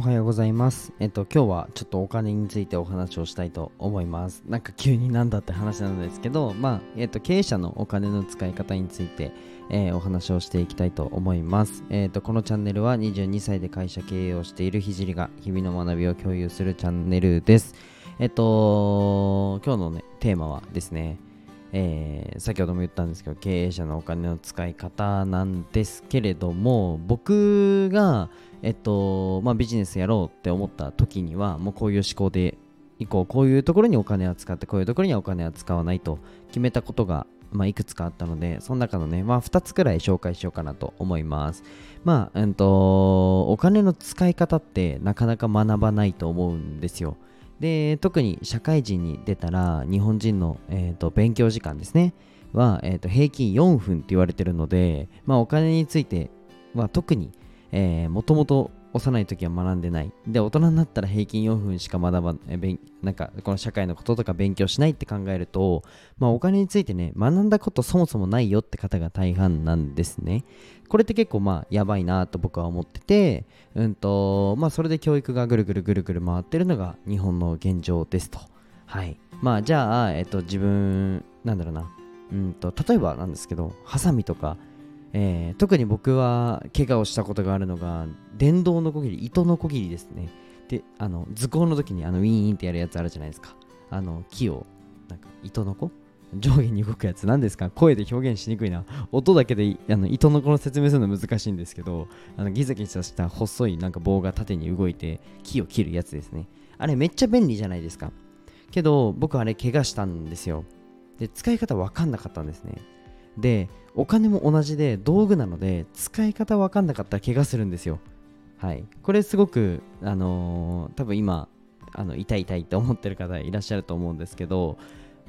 おはようございます。えっと、今日はちょっとお金についてお話をしたいと思います。なんか急になんだって話なんですけど、まあ、えっと、経営者のお金の使い方について、えーお話をしていきたいと思います。えっと、このチャンネルは22歳で会社経営をしているひじりが日々の学びを共有するチャンネルです。えっと、今日のね、テーマはですね、えー先ほども言ったんですけど経営者のお金の使い方なんですけれども僕が、えっとまあ、ビジネスやろうって思った時にはもうこういう思考でいこう。こういうところにお金は使ってこういうところにはお金は使わないと決めたことが、まあ、いくつかあったのでその中のね、まあ、2つくらい紹介しようかなと思います。まあ、うんとお金の使い方ってなかなか学ばないと思うんですよ。で特に社会人に出たら日本人の、えー、と勉強時間ですね。は、えー、と平均4分って言われてるので、まあ、お金については特にもともと幼い時は学んでない。で大人になったら平均4分しか学ばえ勉なんかこの社会のこととか勉強しないって考えると、まあ、お金についてね学んだことそもそもないよって方が大半なんですね。これって結構まあやばいなと僕は思っててうんとまあそれで教育がぐるぐるぐるぐる回ってるのが日本の現状ですと。はい。まあじゃあえっと自分なんだろうな。うんと例えばなんですけどハサミとかえー特に僕は怪我をしたことがあるのが電動のこぎり糸のこぎりですね。であの図工の時にあのウィーンってやるやつあるじゃないですか。あの木をなんか糸のこ？上下に動くやつ。何ですか？声で表現しにくいな。音だけであの糸のこの説明するの難しいんですけどあのギザギザした細いなんか棒が縦に動いて木を切るやつですね。あれめっちゃ便利じゃないですか。けど僕あれ怪我したんですよ。で使い方わかんなかったんですね。でお金も同じで道具なので使い方わかんなかったら怪我するんですよ。はい。これすごくあのー多分今あの痛い痛いって思ってる方いらっしゃると思うんですけど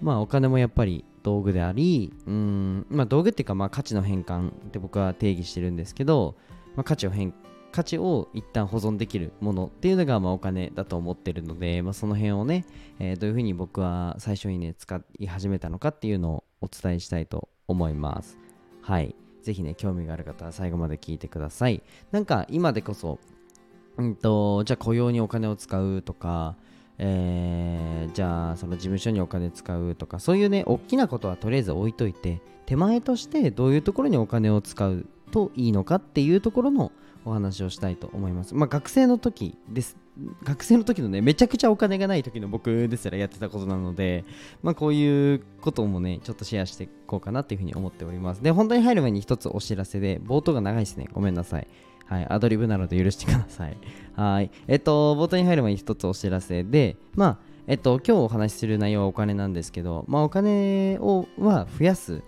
まあお金もやっぱり道具でありうんまあ道具っていうかまあ価値の変換って僕は定義してるんですけど、まあ、価値を変価値を一旦保存できるものっていうのがまあお金だと思ってるので、まあ、その辺をね、えーどういうふうに僕は最初にね使い始めたのかっていうのをお伝えしたいと思います。はい。ぜひね興味がある方は最後まで聞いてください。なんか今でこそうんとじゃあ雇用にお金を使うとかえーじゃあその事務所にお金使うとかそういうね大きなことはとりあえず置いといて手前としてどういうところにお金を使うといいのかっていうところのお話をしたいと思います。まあ学生の時です。学生の時のねめちゃくちゃお金がない時の僕ですらやってたことなのでまあこういうこともねちょっとシェアしていこうかなっていうふうに思っております。で本題に入る前に一つお知らせで冒頭が長いですね。ごめんなさい。はい、アドリブなので許してください。はい。えっと、冒頭に入る前に一つお知らせで、まあ、えっと、今日お話しする内容はお金なんですけど、まあ、お金をは増やす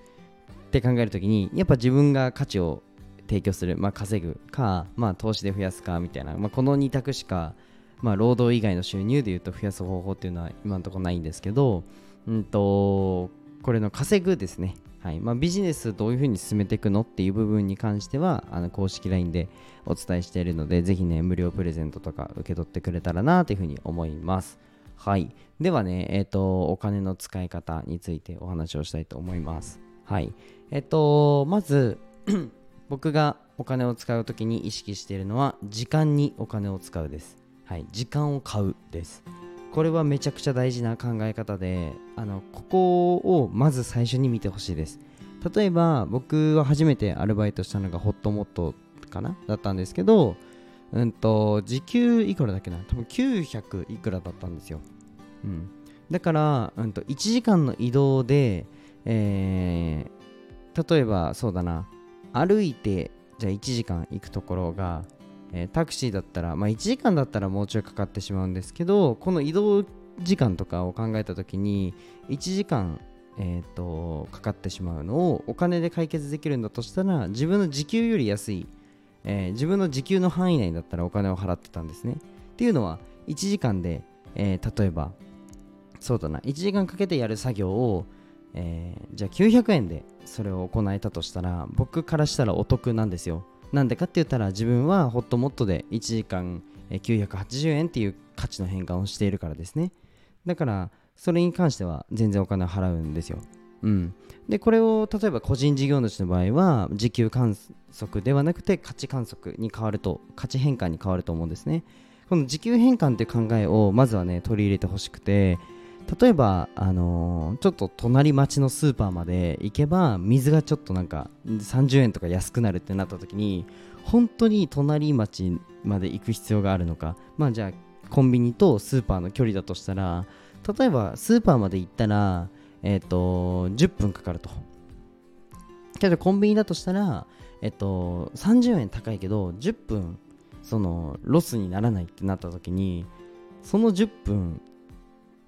って考えるときに、やっぱ自分が価値を提供する、まあ、稼ぐか、まあ、投資で増やすかみたいな、まあ、この2択しか、まあ、労働以外の収入でいうと増やす方法っていうのは今のところないんですけど、うんと、これの稼ぐですね。はい。まあ、ビジネスどういうふうに進めていくのっていう部分に関してはあの公式 LINE でお伝えしているのでぜひね無料プレゼントとか受け取ってくれたらなというふうに思います。はい。ではねえっ、とお金の使い方についてお話をしたいと思います。はい。えっ、とまず僕がお金を使うときに意識しているのは時間にお金を使うです。はい時間を買うです。これはめちゃくちゃ大事な考え方であのここをまず最初に見てほしいです。例えば僕は初めてアルバイトしたのがホットモットかなだったんですけどうんと時給いくらだっけな？多分900いくらだったんですよ、うん、だから、うん、と1時間の移動で、えー例えばそうだな。歩いてじゃあ1時間行くところがえータクシーだったら、まあ、1時間だったらもうちょいかかってしまうんですけどこの移動時間とかを考えた時に1時間、えー、とかかってしまうのをお金で解決できるんだとしたら自分の時給より安い、えー自分の時給の範囲内だったらお金を払ってたんですね。っていうのは1時間で、えー例えばそうだな1時間かけてやる作業を、えーじゃあ900円でそれを行えたとしたら僕からしたらお得なんですよ。なんでかって言ったら自分はホットモットで1時間980円っていう価値の変換をしているからですね。だからそれに関しては全然お金を払うんですよ。うん、でこれを例えば個人事業主の場合は時給観測ではなくて価値観測に変わると価値変換に変わると思うんですね。この時給変換っていう考えをまずはね取り入れてほしくて例えば、あのー、ちょっと隣町のスーパーまで行けば水がちょっとなんか30円とか安くなるってなった時に本当に隣町まで行く必要があるのか。まあじゃあコンビニとスーパーの距離だとしたら例えばスーパーまで行ったらえっ、ー、と10分かかると。けどコンビニだとしたらえっ、ー、と30円高いけど10分そのロスにならないってなった時にその10分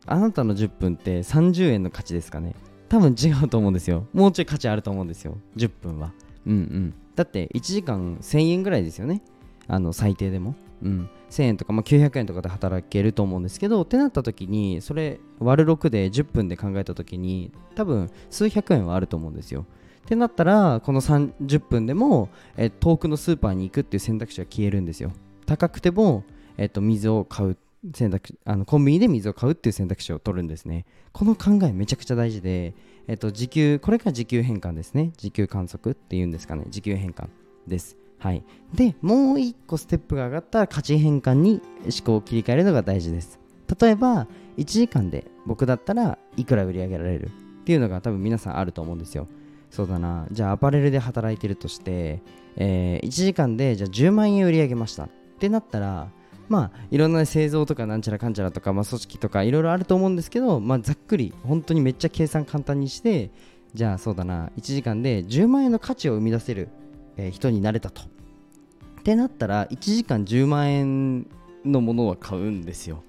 あなたの10分って30円の価値ですかね？多分違うと思うんですよ。もうちょい価値あると思うんですよ。10分は。うんうん。だって1時間1000円ぐらいですよね。あの最低でも。うん。1000円とか、まあ、900円とかで働けると思うんですけどってなった時にそれ割る6で10分で考えた時に多分数百円はあると思うんですよ。ってなったらこの30分でも、え遠くのスーパーに行くっていう選択肢は消えるんですよ。高くても、えっと、水を買う選択あのコンビニで水を買うっていう選択肢を取るんですね。この考えめちゃくちゃ大事で、えっと、時給これが時給変換ですね。時給観測っていうんですかね。時給変換です。はい、でもう1個ステップが上がったら価値変換に思考を切り替えるのが大事です。例えば1時間で僕だったらいくら売り上げられるっていうのが多分皆さんあると思うんですよ。そうだな。じゃあアパレルで働いてるとして、えー、1時間でじゃあ10万円売り上げましたってなったらまあいろんな製造とかなんちゃらかんちゃらとか、まあ、組織とかいろいろあると思うんですけど、まあ、ざっくり本当にめっちゃ計算簡単にしてじゃあそうだな1時間で10万円の価値を生み出せるえー、人になれたと。ってなったら1時間10万円のものは買うんですよ。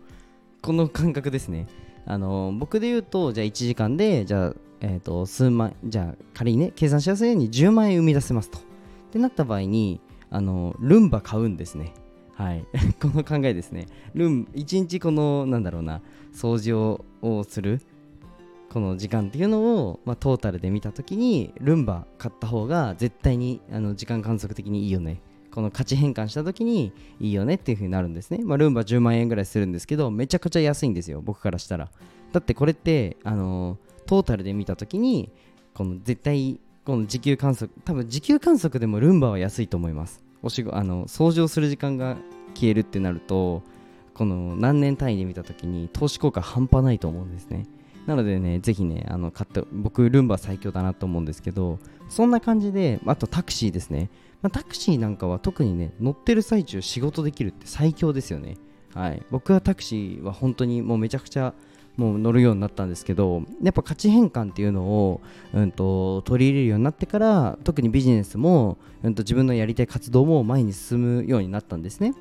この感覚ですね。あの、僕で言うとじゃあ1時間でじゃあ、えーと、数万じゃあ仮にね計算しやすいように10万円生み出せますと。ってなった場合にあのルンバ買うんですね。はい、この考えですね。ルン1日このなんだろうな掃除をするこの時間っていうのを、まあ、トータルで見た時にルンバ買った方が絶対にあの時間観測的にいいよね。この価値変換した時にいいよねっていう風になるんですね、まあ、ルンバ10万円ぐらいするんですけどめちゃくちゃ安いんですよ僕からしたら。だってこれってあのトータルで見た時にこの絶対この時給観測多分時給観測でもルンバは安いと思います。お仕事あの掃除をする時間が消えるってなるとこの何年単位で見た時に投資効果半端ないと思うんですねなのでね、ぜひね、あの買って、僕、ルンバ最強だなと思うんですけど、そんな感じで、あとタクシーですね。まあ、タクシーなんかは特にね、乗ってる最中仕事できるって最強ですよね。はい。僕はタクシーは本当にもうめちゃくちゃもう乗るようになったんですけど、やっぱ価値変換っていうのを、うんと、取り入れるようになってから、特にビジネスも、うんと、自分のやりたい活動も前に進むようになったんですね。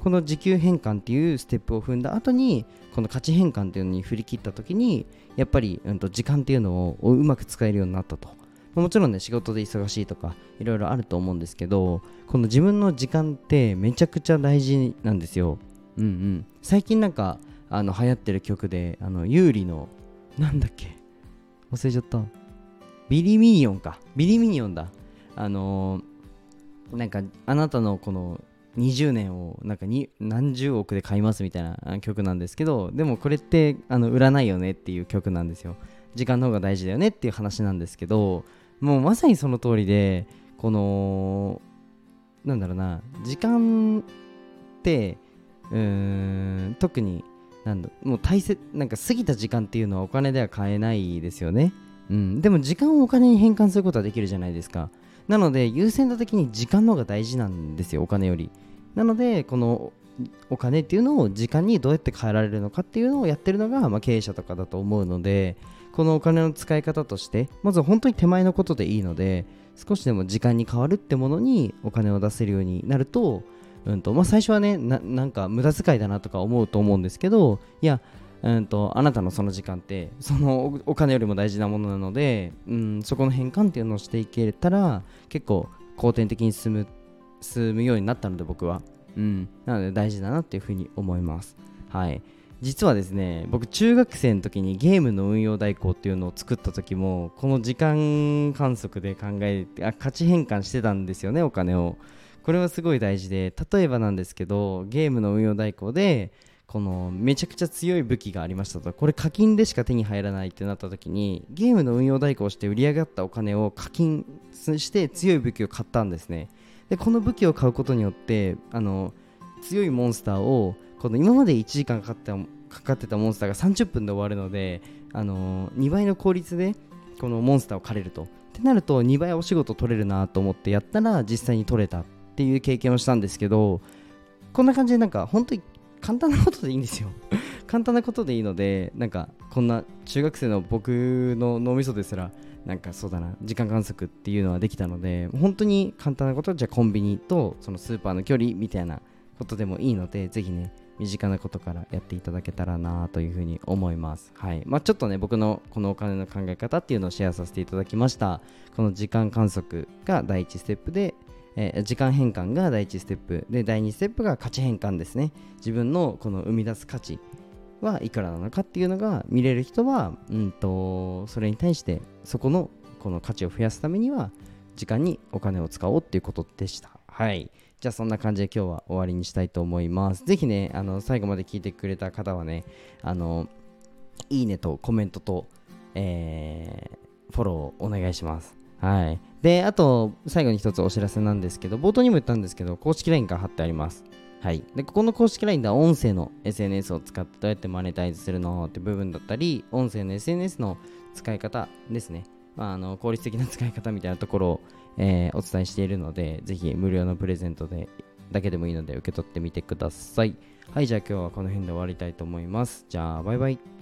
この時給変換っていうステップを踏んだ後にこの価値変換っていうのに振り切った時にやっぱり、うん、と時間っていうのをうまく使えるようになったと。もちろんね仕事で忙しいとかいろいろあると思うんですけどこの自分の時間ってめちゃくちゃ大事なんですよ。うんうん。最近なんかあの流行ってる曲であの有利のなんだっけ？忘れちゃった。ビリミニオンか。ビリミニオンだ。あのー、なんかあなたのこの20年をなんかに何十億で買いますみたいな曲なんですけどでもこれってあの売らないよねっていう曲なんですよ。時間の方が大事だよねっていう話なんですけどもうまさにその通りでこのなんだろうな時間ってうーん特になんだもう大切なんか過ぎた時間っていうのはお金では買えないですよね。うん、でも時間をお金に変換することはできるじゃないですか。なので優先度的に時間の方が大事なんですよお金より。なのでこのお金っていうのを時間にどうやって変えられるのかっていうのをやってるのが、まあ、経営者とかだと思うのでこのお金の使い方としてまず本当に手前のことでいいので少しでも時間に変わるってものにお金を出せるようになると,、うんとまあ、最初はねなんか無駄遣いだなとか思うと思うんですけどいやうんと、あなたのその時間ってそのお金よりも大事なものなので、うん、そこの変換っていうのをしていけたら結構後天的に進む進むようになったので僕は、うん、なので大事だなっていうふうに思います。はい。実はですね僕中学生の時にゲームの運用代行っていうのを作った時もこの時間観測で考えてあ価値変換してたんですよねお金を。これはすごい大事で例えばなんですけどゲームの運用代行でこのめちゃくちゃ強い武器がありましたと。これ課金でしか手に入らないってなった時にゲームの運用代行して売り上がったお金を課金して強い武器を買ったんですね。でこの武器を買うことによってあの強いモンスターをこの今まで1時間かかってかかってたモンスターが30分で終わるので、あの、2倍の効率でこのモンスターを狩れると。ってなると2倍お仕事取れるなと思ってやったら実際に取れた。っていう経験をしたんですけどこんな感じでなんか本当に簡単なことでいいんですよ 簡単なことでいいのでなんかこんな中学生の僕の脳みそですらなんかそうだな時間観測っていうのはできたので本当に簡単なことじゃあコンビニとそのスーパーの距離みたいなことでもいいのでぜひね身近なことからやっていただけたらなというふうに思います。はいまあ、ちょっとね僕のこのお金の考え方っていうのをシェアさせていただきました。この時間観測が第1ステップでえー、時間変換が第1ステップで第2ステップが価値変換ですね自分のこの生み出す価値はいくらなのかっていうのが見れる人は、うんと、それに対してそこのこの価値を増やすためには時間にお金を使おうっていうことでした。はい。じゃあそんな感じで今日は終わりにしたいと思います。ぜひね、あの最後まで聞いてくれた方はね、あの、いいねとコメントと、えー、フォローお願いします。はい。で、あと、最後に一つお知らせなんですけど、冒頭にも言ったんですけど、公式 LINE が貼ってあります。はい。で、ここの公式 LINE では音声の SNS を使ってどうやってマネタイズするのって部分だったり、音声の SNS の使い方ですね。まあ、あの効率的な使い方みたいなところを、えー、お伝えしているので、ぜひ無料のプレゼントでだけでもいいので受け取ってみてください。はい、じゃあ今日はこの辺で終わりたいと思います。じゃあ、バイバイ。